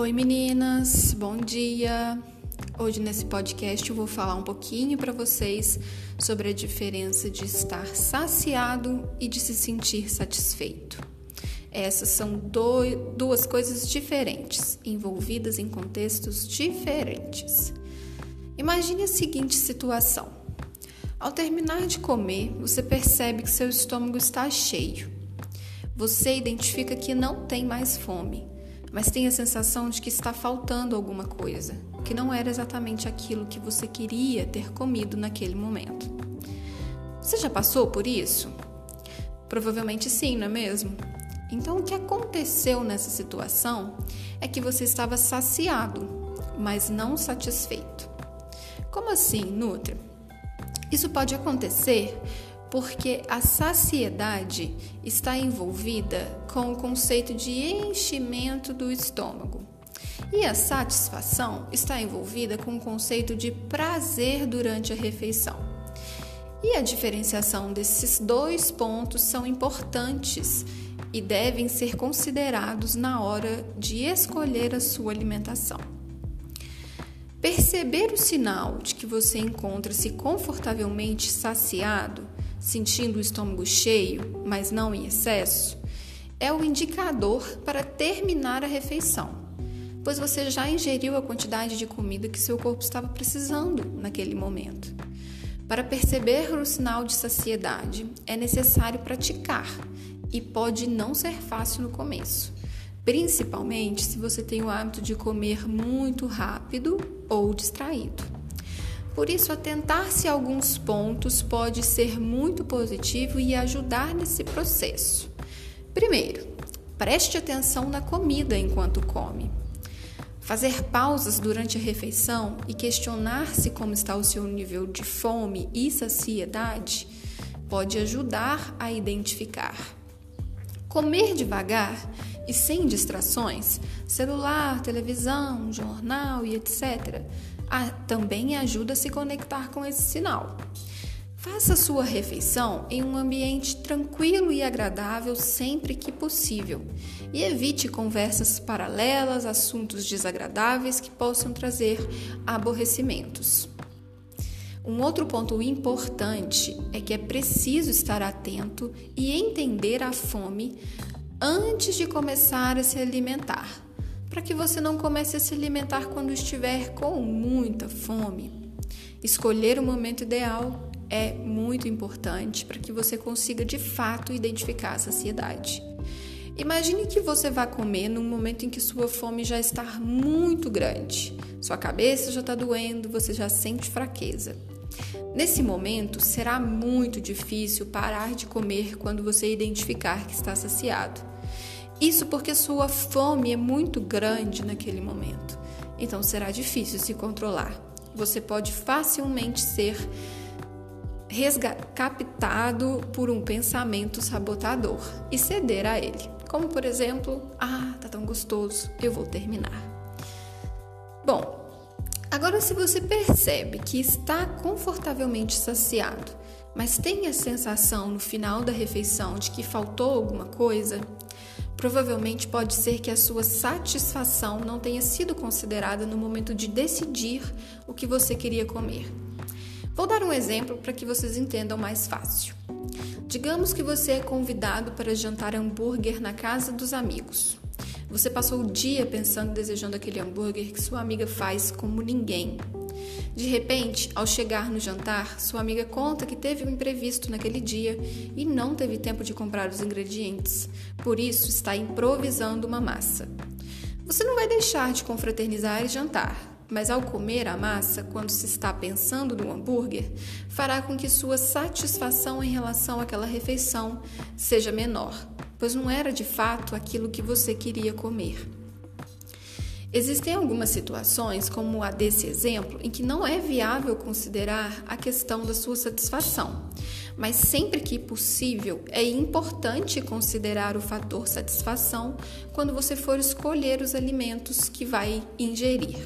Oi meninas, bom dia. Hoje nesse podcast eu vou falar um pouquinho para vocês sobre a diferença de estar saciado e de se sentir satisfeito. Essas são duas coisas diferentes, envolvidas em contextos diferentes. Imagine a seguinte situação: ao terminar de comer, você percebe que seu estômago está cheio. Você identifica que não tem mais fome mas tem a sensação de que está faltando alguma coisa, que não era exatamente aquilo que você queria ter comido naquele momento. Você já passou por isso? Provavelmente sim, não é mesmo? Então, o que aconteceu nessa situação é que você estava saciado, mas não satisfeito. Como assim, Nutra? Isso pode acontecer porque a saciedade está envolvida com o conceito de enchimento do estômago. E a satisfação está envolvida com o conceito de prazer durante a refeição. E a diferenciação desses dois pontos são importantes e devem ser considerados na hora de escolher a sua alimentação. Perceber o sinal de que você encontra-se confortavelmente saciado sentindo o estômago cheio, mas não em excesso, é o indicador para terminar a refeição, pois você já ingeriu a quantidade de comida que seu corpo estava precisando naquele momento. Para perceber o sinal de saciedade, é necessário praticar e pode não ser fácil no começo, principalmente se você tem o hábito de comer muito rápido ou distraído. Por isso, atentar-se a alguns pontos pode ser muito positivo e ajudar nesse processo. Primeiro, preste atenção na comida enquanto come. Fazer pausas durante a refeição e questionar-se como está o seu nível de fome e saciedade pode ajudar a identificar. Comer devagar e sem distrações, celular, televisão, jornal e etc., também ajuda a se conectar com esse sinal. Faça sua refeição em um ambiente tranquilo e agradável sempre que possível e evite conversas paralelas, assuntos desagradáveis que possam trazer aborrecimentos. Um outro ponto importante é que é preciso estar atento e entender a fome antes de começar a se alimentar para que você não comece a se alimentar quando estiver com muita fome. Escolher o momento ideal é muito importante para que você consiga de fato identificar a saciedade. Imagine que você vai comer num momento em que sua fome já está muito grande, sua cabeça já está doendo, você já sente fraqueza. Nesse momento, será muito difícil parar de comer quando você identificar que está saciado. Isso porque sua fome é muito grande naquele momento. Então será difícil se controlar. Você pode facilmente ser captado por um pensamento sabotador e ceder a ele. Como por exemplo, ah, tá tão gostoso, eu vou terminar. Bom, agora se você percebe que está confortavelmente saciado, mas tem a sensação no final da refeição de que faltou alguma coisa, Provavelmente pode ser que a sua satisfação não tenha sido considerada no momento de decidir o que você queria comer. Vou dar um exemplo para que vocês entendam mais fácil. Digamos que você é convidado para jantar hambúrguer na casa dos amigos. Você passou o dia pensando desejando aquele hambúrguer que sua amiga faz como ninguém. De repente, ao chegar no jantar, sua amiga conta que teve um imprevisto naquele dia e não teve tempo de comprar os ingredientes, por isso está improvisando uma massa. Você não vai deixar de confraternizar e jantar, mas ao comer a massa, quando se está pensando no hambúrguer, fará com que sua satisfação em relação àquela refeição seja menor, pois não era de fato aquilo que você queria comer. Existem algumas situações, como a desse exemplo, em que não é viável considerar a questão da sua satisfação, mas sempre que possível é importante considerar o fator satisfação quando você for escolher os alimentos que vai ingerir.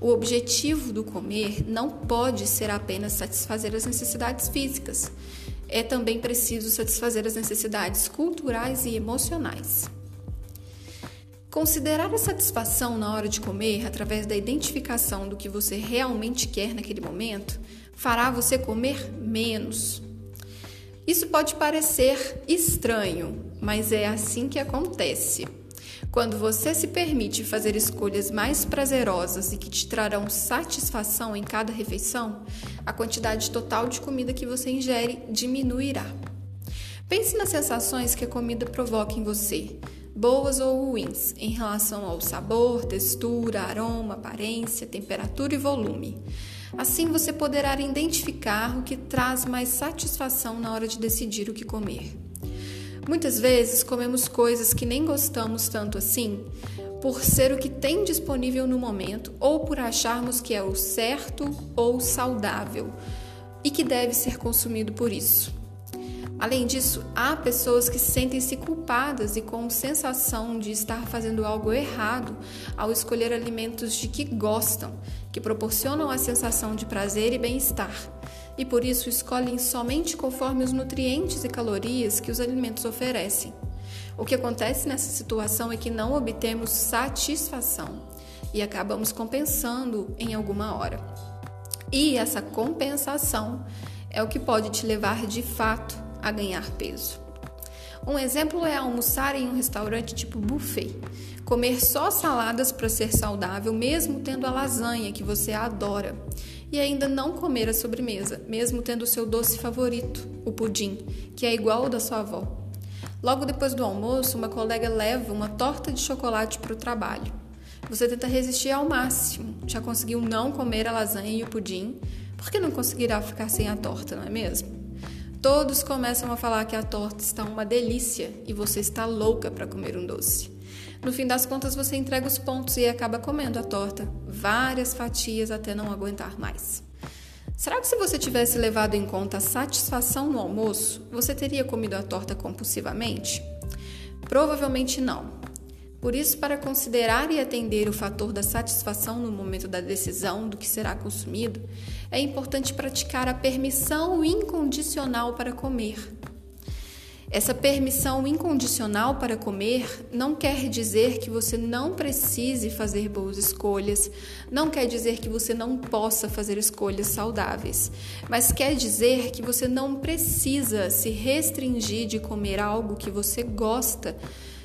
O objetivo do comer não pode ser apenas satisfazer as necessidades físicas, é também preciso satisfazer as necessidades culturais e emocionais. Considerar a satisfação na hora de comer através da identificação do que você realmente quer naquele momento fará você comer menos. Isso pode parecer estranho, mas é assim que acontece. Quando você se permite fazer escolhas mais prazerosas e que te trarão satisfação em cada refeição, a quantidade total de comida que você ingere diminuirá. Pense nas sensações que a comida provoca em você boas ou ruins, em relação ao sabor, textura, aroma, aparência, temperatura e volume. Assim você poderá identificar o que traz mais satisfação na hora de decidir o que comer. Muitas vezes comemos coisas que nem gostamos tanto assim, por ser o que tem disponível no momento ou por acharmos que é o certo ou saudável e que deve ser consumido por isso. Além disso, há pessoas que sentem-se culpadas e com sensação de estar fazendo algo errado ao escolher alimentos de que gostam, que proporcionam a sensação de prazer e bem-estar, e por isso escolhem somente conforme os nutrientes e calorias que os alimentos oferecem. O que acontece nessa situação é que não obtemos satisfação e acabamos compensando em alguma hora. E essa compensação é o que pode te levar de fato a ganhar peso. Um exemplo é almoçar em um restaurante tipo buffet, comer só saladas para ser saudável, mesmo tendo a lasanha que você adora, e ainda não comer a sobremesa, mesmo tendo o seu doce favorito, o pudim, que é igual ao da sua avó. Logo depois do almoço, uma colega leva uma torta de chocolate para o trabalho. Você tenta resistir ao máximo, já conseguiu não comer a lasanha e o pudim, porque não conseguirá ficar sem a torta, não é mesmo? Todos começam a falar que a torta está uma delícia e você está louca para comer um doce. No fim das contas, você entrega os pontos e acaba comendo a torta, várias fatias até não aguentar mais. Será que se você tivesse levado em conta a satisfação no almoço, você teria comido a torta compulsivamente? Provavelmente não. Por isso, para considerar e atender o fator da satisfação no momento da decisão do que será consumido, é importante praticar a permissão incondicional para comer. Essa permissão incondicional para comer não quer dizer que você não precise fazer boas escolhas, não quer dizer que você não possa fazer escolhas saudáveis, mas quer dizer que você não precisa se restringir de comer algo que você gosta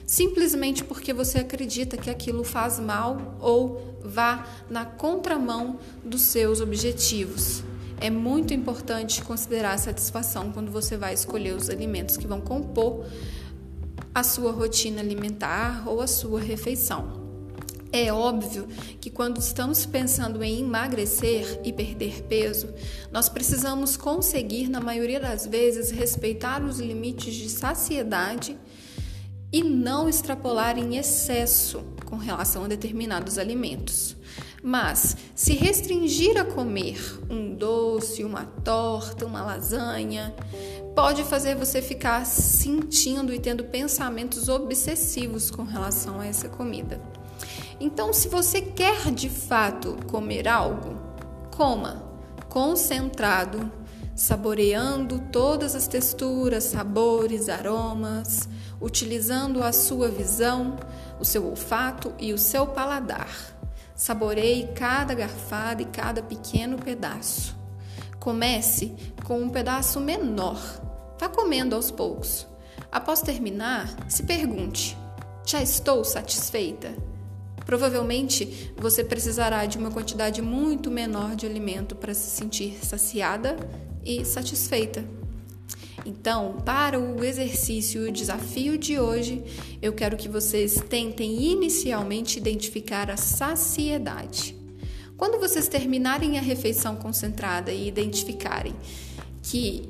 simplesmente porque você acredita que aquilo faz mal ou vá na contramão dos seus objetivos. É muito importante considerar a satisfação quando você vai escolher os alimentos que vão compor a sua rotina alimentar ou a sua refeição. É óbvio que quando estamos pensando em emagrecer e perder peso, nós precisamos conseguir, na maioria das vezes, respeitar os limites de saciedade e não extrapolar em excesso com relação a determinados alimentos. Mas se restringir a comer um doce, uma torta, uma lasanha, pode fazer você ficar sentindo e tendo pensamentos obsessivos com relação a essa comida. Então, se você quer de fato comer algo, coma concentrado, saboreando todas as texturas, sabores, aromas, utilizando a sua visão, o seu olfato e o seu paladar. Saboreie cada garfada e cada pequeno pedaço. Comece com um pedaço menor. Vá comendo aos poucos. Após terminar, se pergunte: já estou satisfeita? Provavelmente você precisará de uma quantidade muito menor de alimento para se sentir saciada e satisfeita. Então, para o exercício e o desafio de hoje, eu quero que vocês tentem inicialmente identificar a saciedade. Quando vocês terminarem a refeição concentrada e identificarem que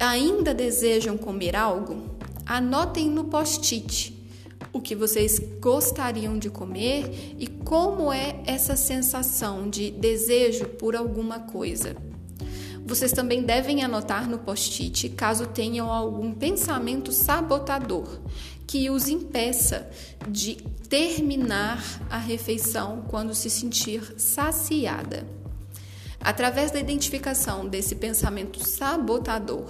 ainda desejam comer algo, anotem no post-it o que vocês gostariam de comer e como é essa sensação de desejo por alguma coisa. Vocês também devem anotar no post-it caso tenham algum pensamento sabotador que os impeça de terminar a refeição quando se sentir saciada. Através da identificação desse pensamento sabotador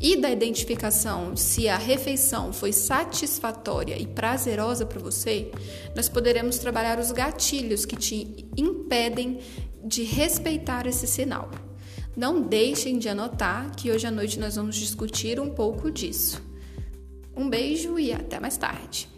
e da identificação se a refeição foi satisfatória e prazerosa para você, nós poderemos trabalhar os gatilhos que te impedem de respeitar esse sinal. Não deixem de anotar que hoje à noite nós vamos discutir um pouco disso. Um beijo e até mais tarde.